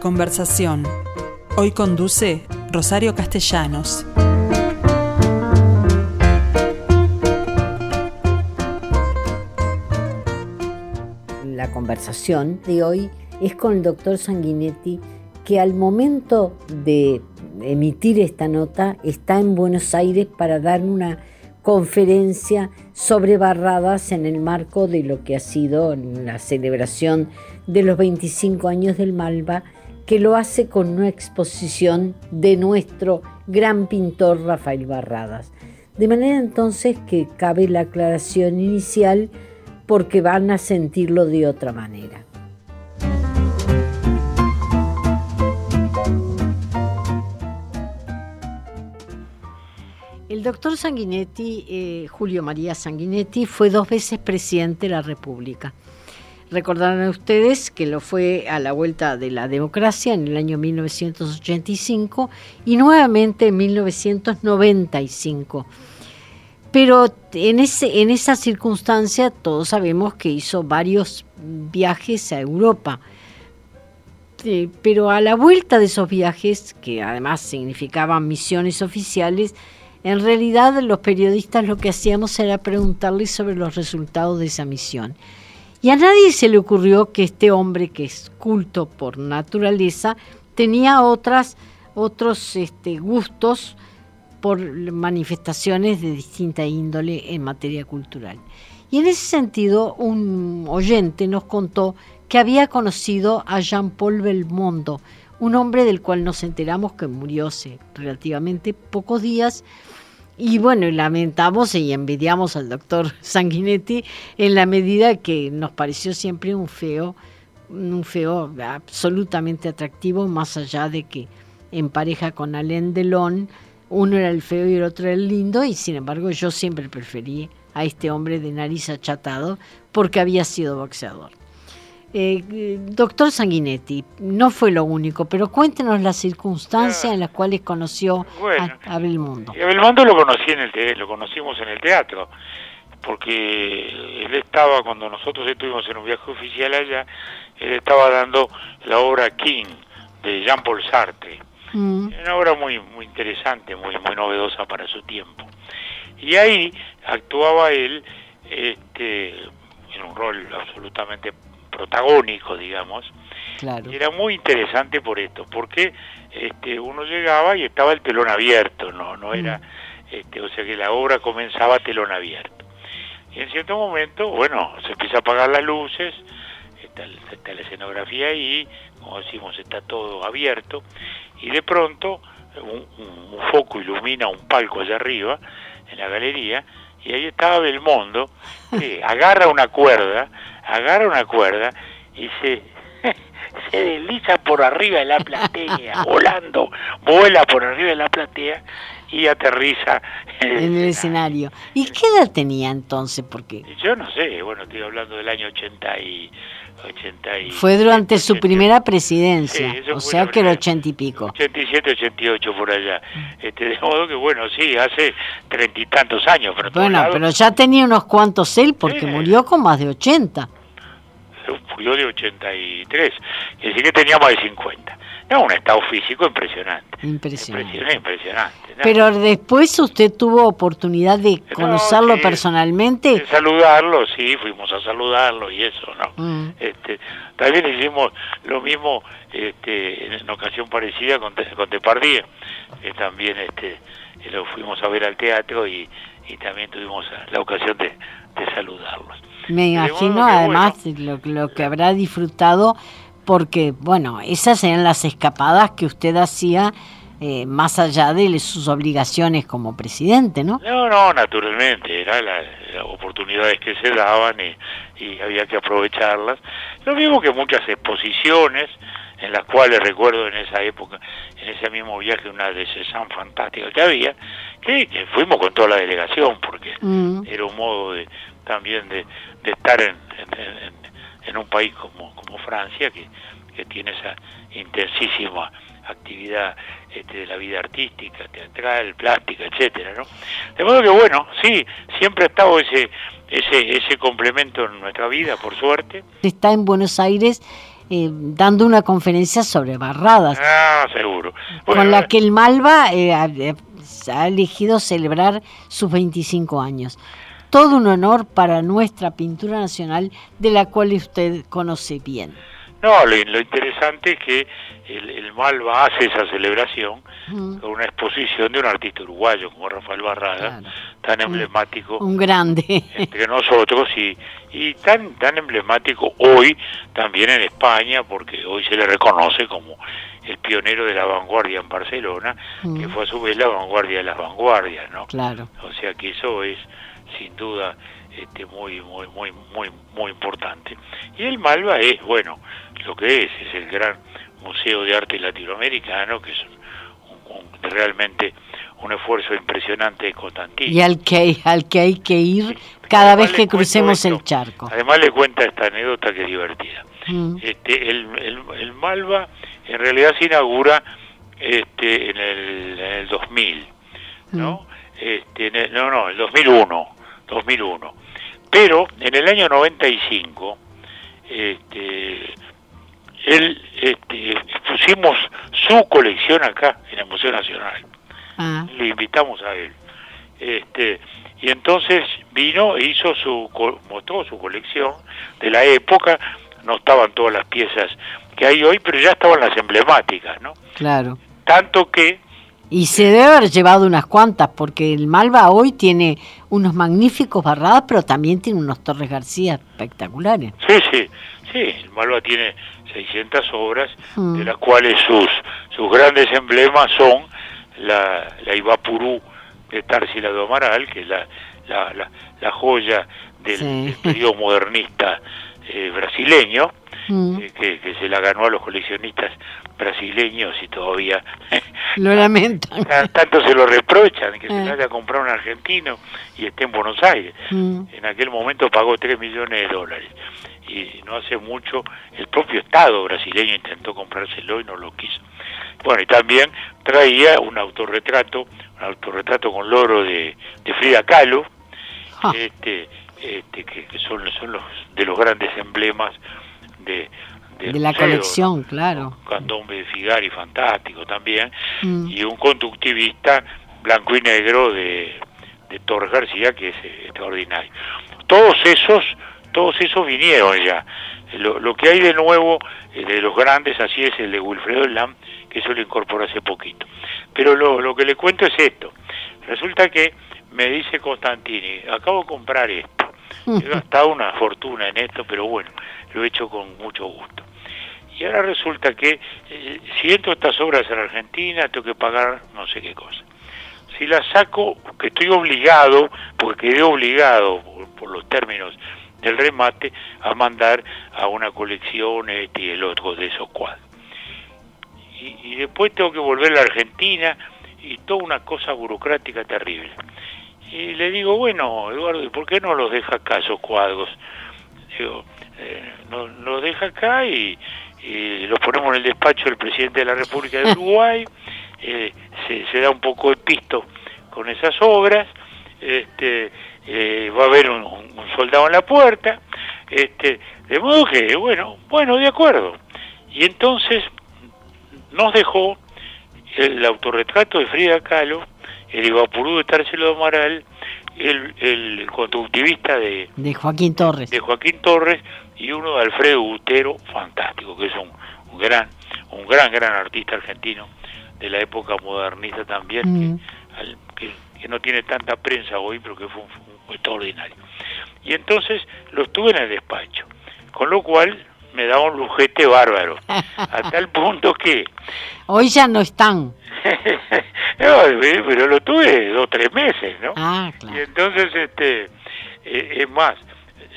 Conversación. Hoy conduce Rosario Castellanos. La conversación de hoy es con el doctor Sanguinetti, que al momento de emitir esta nota está en Buenos Aires para dar una conferencia sobre barradas en el marco de lo que ha sido la celebración de los 25 años del Malva que lo hace con una exposición de nuestro gran pintor Rafael Barradas. De manera entonces que cabe la aclaración inicial porque van a sentirlo de otra manera. El doctor Sanguinetti, eh, Julio María Sanguinetti, fue dos veces presidente de la República. Recordarán ustedes que lo fue a la vuelta de la democracia en el año 1985 y nuevamente en 1995. Pero en, ese, en esa circunstancia todos sabemos que hizo varios viajes a Europa. Eh, pero a la vuelta de esos viajes, que además significaban misiones oficiales, en realidad los periodistas lo que hacíamos era preguntarles sobre los resultados de esa misión. Y a nadie se le ocurrió que este hombre, que es culto por naturaleza, tenía otras, otros este, gustos por manifestaciones de distinta índole en materia cultural. Y en ese sentido, un oyente nos contó que había conocido a Jean-Paul Belmondo, un hombre del cual nos enteramos que murió hace relativamente pocos días y bueno, lamentamos y envidiamos al doctor Sanguinetti en la medida que nos pareció siempre un feo, un feo absolutamente atractivo, más allá de que en pareja con Alain Delon, uno era el feo y el otro el lindo, y sin embargo yo siempre preferí a este hombre de nariz achatado porque había sido boxeador. Eh, doctor Sanguinetti, no fue lo único, pero cuéntenos las circunstancias en las cuales conoció a, Belmondo. A Belmondo lo conocí en el lo conocimos en el teatro, porque él estaba cuando nosotros estuvimos en un viaje oficial allá, él estaba dando la obra King de Jean Paul Sartre, mm. una obra muy muy interesante, muy muy novedosa para su tiempo. Y ahí actuaba él este, en un rol absolutamente protagónico, digamos. Y era muy interesante por esto, porque este, uno llegaba y estaba el telón abierto, no, no era, mm. este, o sea que la obra comenzaba telón abierto. Y en cierto momento, bueno, se empieza a apagar las luces, está, la escenografía ahí, como decimos, está todo abierto, y de pronto un, un foco ilumina un palco allá arriba, en la galería, y ahí estaba Belmondo, que agarra una cuerda, agarra una cuerda y se, se desliza por arriba de la platea, volando, vuela por arriba de la platea y aterriza en el, escenario. ¿Y qué edad tenía entonces? Porque yo no sé, bueno, estoy hablando del año 80 y fue durante su primera presidencia, o sea que era ochenta y pico. 87, 88 por allá. Este, de modo que bueno, sí, hace treinta y tantos años. Pero bueno, pero ya tenía unos cuantos él porque murió con más de 80. Murió de 83, es decir que tenía más de 50. No, un estado físico impresionante. Impresionante. Impresionante. Pero después usted tuvo oportunidad de conocerlo personalmente. De saludarlo, sí, fuimos a saludarlo y eso, ¿no? Mm. Este, también hicimos lo mismo este, en ocasión parecida con, con Depardieu, que también este, lo fuimos a ver al teatro y, y también tuvimos la ocasión de, de saludarlos. Me imagino además lo, lo que habrá disfrutado porque, bueno, esas eran las escapadas que usted hacía eh, más allá de sus obligaciones como presidente, ¿no? No, no, naturalmente, eran las oportunidades que se daban y, había que aprovecharlas. Lo mismo que muchas exposiciones, en las cuales recuerdo en esa época, en ese mismo viaje, una de fantástica que había, que, fuimos con toda la delegación, porque mm. era un modo de, también de, estar en, en un país como, como Francia, que, que tiene esa intensísima actividad este, de la vida artística, teatral, plástica, etcétera, ¿no? De modo que bueno, sí, siempre ha estado ese, ese, ese complemento en nuestra vida, por suerte. Está en Buenos Aires eh, dando una conferencia sobre barradas. Ah, seguro. con la que el Malva eh, ha, ha elegido celebrar sus 25 años. Todo un honor para nuestra pintura nacional, de la cual usted conoce bien. No, lo, interesante es que el, Malva hace esa celebración con una exposición de un artista uruguayo como Rafael Barrada, tan emblemático. Un grande. Entre nosotros y, y tan, tan emblemático hoy también en España, porque hoy se le reconoce como el pionero de la vanguardia en Barcelona, que fue a su vez la vanguardia de las vanguardias, ¿no? Claro. O sea que eso es sin duda este, muy, muy, muy, muy, muy importante. Y el Malva es, bueno, lo que es, es el gran museo de arte latinoamericano, que es realmente un esfuerzo impresionante de Constantino. Y al que, al que hay que ir cada vez que crucemos el charco. Además le cuenta esta anécdota que es divertida. Mm. Este, el, el, Malva en realidad se inaugura este, en, el, en el 2000, ¿no? Mm. Este, no, no, el 2001, 2001. Pero en el año 95, este, él este, pusimos su colección acá en el Museo Nacional. Ah. Lo invitamos a él. Este, y entonces vino e hizo su mostró su colección de la época, no estaban todas las piezas que hay hoy, pero ya estaban las emblemáticas, ¿no? Claro. Tanto que y se debe haber llevado unas cuantas, porque el Malva hoy tiene unos magníficos barradas, pero también tiene unos Torres García espectaculares. Sí, sí, sí, el Malva tiene 600 obras, mm. de las cuales sus, sus grandes emblemas son la, la Ibapurú de Tarsila de Amaral, que es la, la, la, joya del, periodo modernista eh, brasileño, mm. eh, que, que, se la ganó a los coleccionistas brasileños y todavía lo lamentan. Tanto se lo reprochan que se eh. vaya a comprar un argentino y esté en Buenos Aires. Mm. En aquel momento pagó 3 millones de dólares y no hace mucho el propio Estado brasileño intentó comprárselo y no lo quiso. Bueno, y también traía un autorretrato, un autorretrato con loro de, de Frida Kahlo, ah. este, este, que, son, son los de los grandes emblemas de, de, la colección, claro. Candombe de Figari, fantástico también, mm. y un conductivista blanco y negro de, de Torres García, que es eh, extraordinario. Todos esos, todos esos vinieron ya. Lo, lo que hay de nuevo eh, de los grandes, así es el de Wilfredo Lam, que eso lo incorporó hace poquito. Pero lo, lo que le cuento es esto. Resulta que me dice Constantini, acabo de comprar esto. He gastado una fortuna en esto, pero bueno, lo he hecho con mucho gusto. Y ahora resulta que eh, si entro estas obras en Argentina, tengo que pagar no sé qué cosa. Si las saco, que estoy obligado, porque quedé obligado por, los términos del remate, a mandar a una colección este y el otro de esos cuadros. Y, y después tengo que volver a la Argentina y toda una cosa burocrática terrible. Y le digo, bueno, Eduardo, ¿y por qué no los deja acá esos cuadros? Digo, eh, nos, los deja acá y, los ponemos en el despacho del presidente de la República de Uruguay, eh, se, da un poco de pisto con esas obras, este, eh, va a haber un, soldado en la puerta, este, de modo que, bueno, bueno, de acuerdo. Y entonces nos dejó el autorretrato de Frida Kahlo, el Iguapurú de Tarsilo Amaral, el, el conductivista de, de Joaquín Torres. De Joaquín Torres y uno de Alfredo Utero, fantástico, que es un, gran, un gran, gran artista argentino de la época modernista también, mm. que, que, no tiene tanta prensa hoy, pero que fue un, extraordinario. Y entonces lo estuve en el despacho, con lo cual me da un lujete bárbaro, a tal punto que... Hoy ya no están. no, pero lo tuve dos o tres meses, ¿no? Ah, claro. Y entonces, este, eh, es más,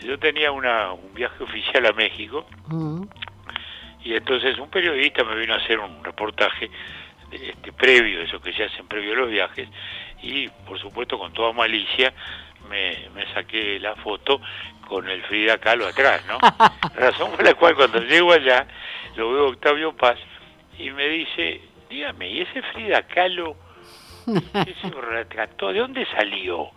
yo tenía una, un viaje oficial a México mm. y entonces un periodista me vino a hacer un reportaje este, previo, eso que se hacen previo a los viajes, y por supuesto con toda malicia me, me saqué la foto con el Frida Kahlo atrás, ¿no? Razón por la cual cuando llego allá lo veo Octavio Paz y me dice, dígame, ¿y ese Frida Kahlo, ese retrato, de dónde salió?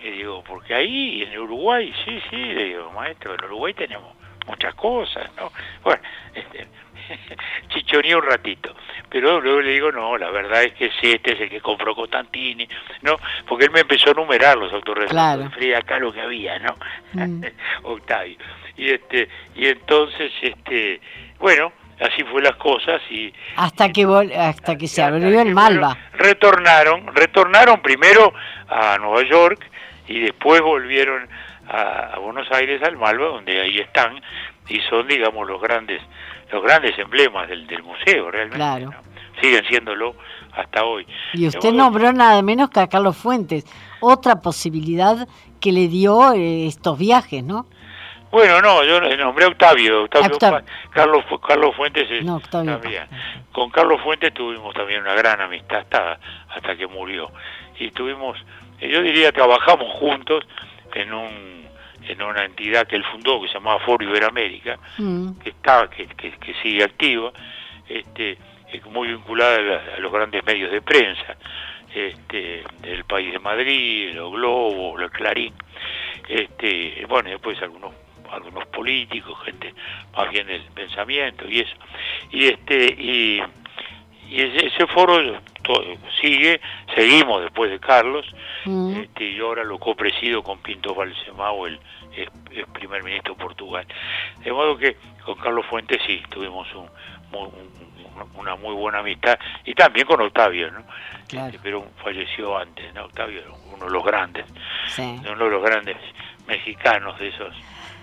Y digo, porque ahí en Uruguay, sí, sí, le digo, maestro, en Uruguay tenemos muchas cosas, ¿no? Bueno, este, chichoneé un ratito. Pero luego le digo, no, la verdad es que sí, este es el que compró Costantini, ¿no? Porque él me empezó a numerar los autorretratos Claro. fría acá lo que había, ¿no? Mm. Octavio. Y este, y entonces, este, bueno, así fue las cosas y Hasta que vol- hasta que se abrió el Malva. retornaron, retornaron primero a Nueva York y después volvieron a, a Buenos Aires al Malva, donde ahí están y son, digamos, los grandes, los grandes emblemas del, del museo, realmente. Claro. ¿no? Siguen siéndolo hasta hoy. Y usted nombró nada menos que a Carlos Fuentes, otra posibilidad que le dio eh, estos viajes, ¿no? Bueno, no, yo nombré a Octavio, Octavio, Octavio. Carlos, Carlos Fuentes es- No, Octavio también. Con Carlos Fuentes tuvimos también una gran amistad hasta, hasta que murió. Y tuvimos, eh, yo diría, trabajamos juntos en un en una entidad que él fundó que se llamaba Foro Iberoamérica, Mm, que está, que, que, que sigue activa, este, muy vinculada a, la- a los grandes medios de prensa, este, el País de Madrid, los Globo, el Clarín, este, bueno, y después algunos algunos políticos, gente más bien del pensamiento y eso. Y este y, y ese, ese foro sigue, seguimos después de Carlos, mm. este, y ahora lo copresido con Pinto Balsemao, el, el- el primer ministro de Portugal. De modo que con Carlos Fuentes sí, tuvimos un, una muy buena amistad, y también con Octavio, ¿no? Claro. Este, pero falleció antes, ¿no? Octavio era uno de los grandes, Sí. uno de los grandes mexicanos, de esos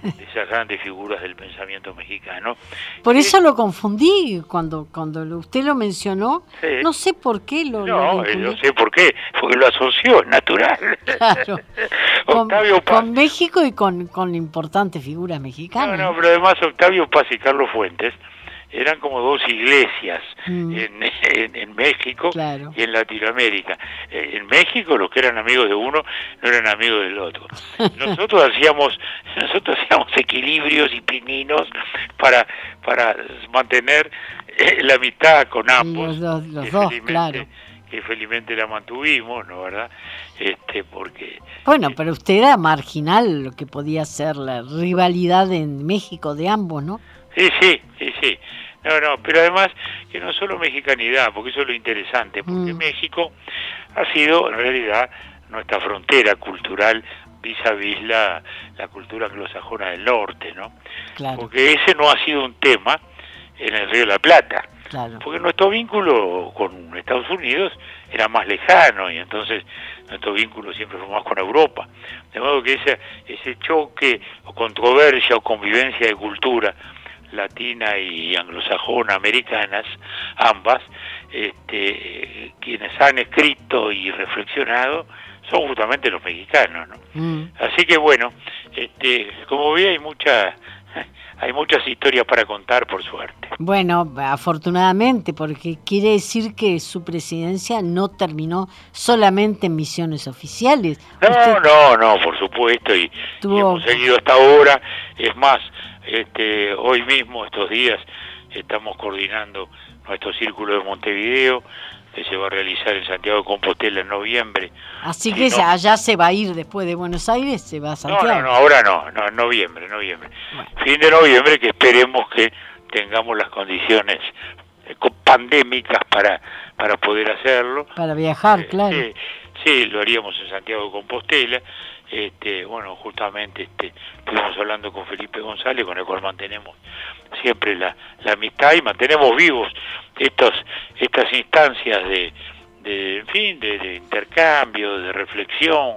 de esas grandes figuras del pensamiento mexicano. Por eso lo confundí cuando cuando usted lo mencionó. Sí. No sé por qué lo, lo No, eh, yo sé por qué, porque lo asoció, es natural. Claro. Con, Octavio Paz. con México y con, con importantes figuras No, mexicanas. no, pero además Octavio Paz y Carlos Fuentes eran como dos iglesias Mm. en, en, en México Claro. y en Latinoamérica. Eh, En México los que eran amigos de uno no eran amigos del otro. Nosotros hacíamos nosotros hacíamos equilibrios y pininos para para mantener eh, la amistad con ambos. Los dos- los que dos, claro. Que felizmente la mantuvimos, ¿no verdad? Este, porque Bueno, pero usted era marginal lo que podía ser la rivalidad en México de ambos, ¿no? Sí, sí, sí, sí. No, no, pero además que no solo mexicanidad, porque eso es lo interesante, porque Mm. México ha sido en realidad nuestra frontera cultural vis a vis la, la cultura anglosajona del norte, ¿no? Claro, Porque ese no ha sido un tema en el Río de la Plata, claro. porque nuestro vínculo con Estados Unidos era más lejano y entonces nuestro vínculo siempre fue más con Europa. De modo que ese, ese choque o controversia o convivencia de cultura latina y anglosajona americanas, ambas, este, quienes han escrito y reflexionado son justamente los mexicanos, ¿no? Mm. Así que bueno, este, como ve hay mucha, hay muchas historias para contar por suerte. Bueno, afortunadamente, porque quiere decir que su presidencia no terminó solamente en misiones oficiales. No, Usted- no, no, por supuesto, y, y Tuvo- hemos seguido hasta ahora. Es más, este, hoy mismo, estos días, estamos coordinando nuestro círculo de Montevideo, que se va a realizar en Santiago de Compostela en noviembre. Así Sí, que no. ya- allá se va a ir después de Buenos Aires, se va a No, Santiago. no, no, ahora no, no, en noviembre, noviembre. Bueno. Fin de noviembre, que esperemos que tengamos las condiciones eh, pandémicas para, para poder hacerlo. Para viajar, Eh, claro. Sí, lo haríamos en Santiago de Compostela. Este, bueno, justamente este, estuvimos hablando con Felipe González, con el cual mantenemos siempre la, la amistad y mantenemos vivos estos, estas instancias de, de en fin, de, de intercambio, de reflexión,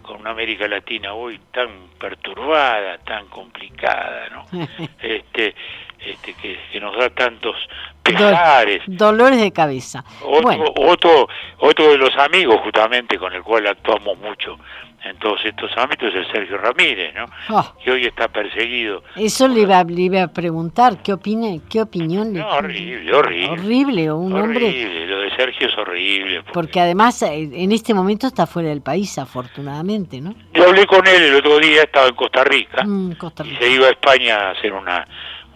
con una América Latina hoy tan perturbada, tan complicada, ¿no? este, este, que, que nos da tantos pesares. Dolores de cabeza. Otro, Bueno, otro, otro de los amigos justamente con el cual actuamos mucho en todos estos ámbitos es el Sergio Ramírez, ¿no? oh, Que hoy está perseguido. eso le iba, le iba a preguntar, ¿qué opina, qué opinión le No, horrible, horrible. Horrible, un hombre, horrible, lo de Sergio es horrible. porque- porque además eh, en este momento está fuera del país, afortunadamente, ¿no? Yo hablé con él el otro día, estaba en Costa Rica Mm, Costa y se iba a España a hacer una,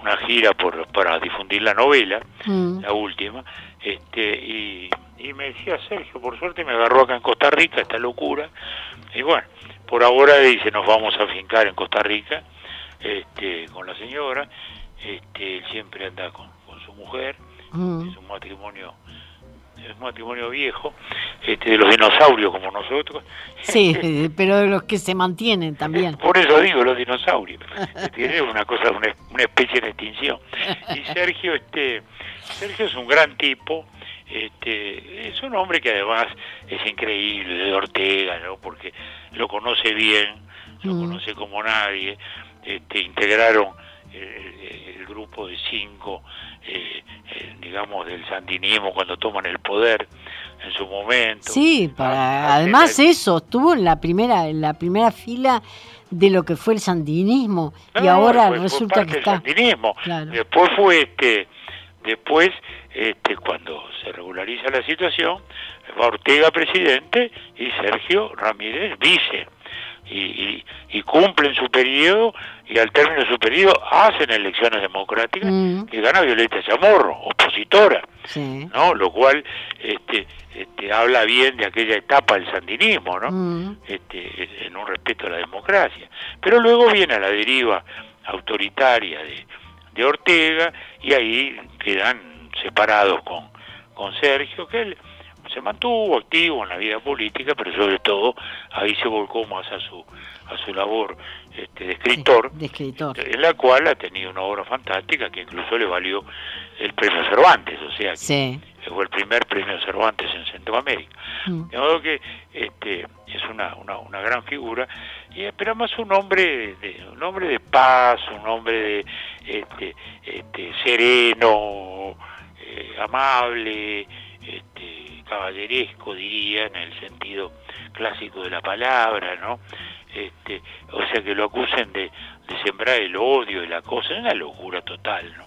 una gira por, para difundir la novela, Mm, la última, este y, y me decía Sergio, por suerte me agarró acá en Costa Rica esta locura, y bueno, por ahora dice nos vamos a fincar en Costa Rica, este, con la señora, este, él siempre anda con, con su mujer, Mm. es un matrimonio es un matrimonio viejo, este, de los dinosaurios como nosotros. Sí, pero de los que se mantienen también. Por eso digo los dinosaurios. Es una cosa, una, una especie de extinción. Y Sergio, este, Sergio es un gran tipo. Este, es un hombre que además es increíble, de Ortega, ¿no? Porque lo conoce bien, lo Mm. conoce como nadie. Este, integraron el, el grupo de cinco, eh, eh, digamos, del sandinismo cuando toman el poder en su momento. Sí, para, además eso, estuvo en la primera, en la primera fila de lo que fue el sandinismo y ahora fue- fue resulta parte que del está. sandinismo. Claro. Después fue este, después este, cuando se regulariza la situación, va Ortega presidente y Sergio Ramírez vice. Y, y, y cumplen su periodo y al término de su periodo hacen elecciones democráticas Mm. y gana Violeta Chamorro, opositora. Sí. ¿no? Lo cual este, este, habla bien de aquella etapa del sandinismo, ¿no? Mm. Este, en un respeto a la democracia. Pero luego viene la deriva autoritaria de, de Ortega y ahí quedan separados con, con Sergio, que él se mantuvo activo en la vida política, pero sobre todo ahí se volcó más a su, a su labor este, de escritor De escritor. en la cual ha tenido una obra fantástica que incluso le valió el premio Cervantes, o sea, que Sí. fue el primer premio Cervantes en Centroamérica. Mm. De modo que este, es una, una, una gran figura, y, pero además un hombre de, un hombre de paz, un hombre de, este, este, sereno, amable, este, caballeresco, diría, en el sentido clásico de la palabra, ¿no? Este, o sea, que lo acusen de, sembrar el odio y la cosa, es una locura total, ¿no?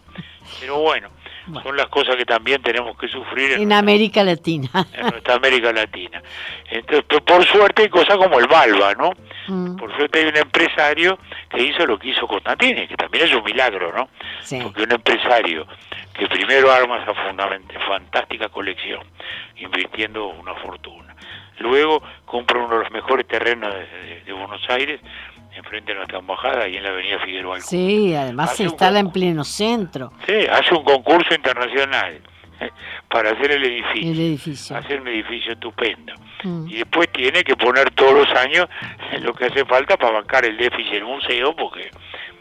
Pero bueno, Bueno. son las cosas que también tenemos que sufrir En nuestra- América Latina. en nuestra América Latina. Entonces, por suerte hay cosas como el Balba, ¿no? Mm. Por suerte hay un empresario que hizo lo que hizo Constantini, que también es un milagro, ¿no? Sí. Porque un empresario que primero arma esa fantástica colección, invirtiendo una fortuna. Luego compra uno de los mejores terrenos de, de- de Buenos Aires, enfrente de nuestra embajada, y en la avenida Figueroa. Alcón. Sí, además Hace se instala en pleno centro Sí, hace un concurso internacional eh, para hacer el edificio. el edificio. Hacer un edificio estupendo. Mm. Y después tiene que poner todos los años lo que hace falta para bancar el déficit del museo, porque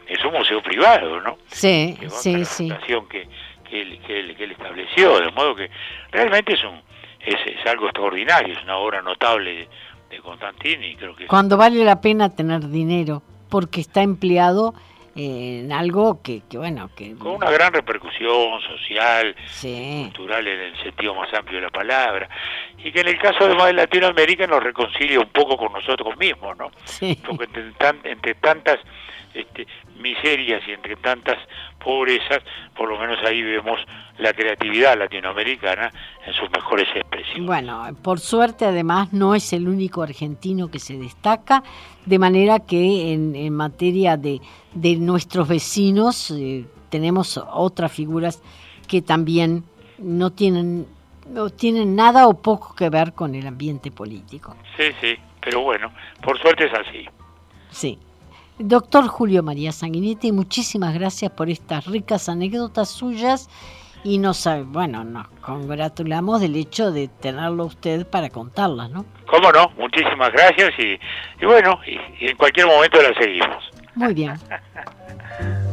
es un museo privado, ¿no? Sí, Que sí, la sí. fundación que, que, él, que, él, que él estableció, de modo que realmente es un es, es algo extraordinario, es una obra notable de Constantini, creo que Cuando vale la pena tener dinero, porque está empleado en algo que, que bueno, que... con una gran repercusión social, Sí, cultural en el sentido más amplio de la palabra, y que en el caso además de Latinoamérica nos reconcilia un poco con nosotros mismos, ¿no? sí. porque entre, tan- entre tantas este, miserias y entre tantas pobrezas, por lo menos ahí vemos la creatividad latinoamericana en sus mejores expresiones. Bueno, por suerte además no es el único argentino que se destaca, de manera que en, en materia de, de nuestros vecinos eh, tenemos otras figuras que también no tienen, no tienen nada o poco que ver con el ambiente político. Sí, sí, pero bueno, por suerte es así. Sí. Doctor Julio María Sanguinetti, muchísimas gracias por estas ricas anécdotas suyas y nos, bueno, nos congratulamos del hecho de tenerlo usted para contarlas, ¿no? ¿Cómo no? Muchísimas gracias y, y bueno, y- y en cualquier momento la seguimos. Muy bien.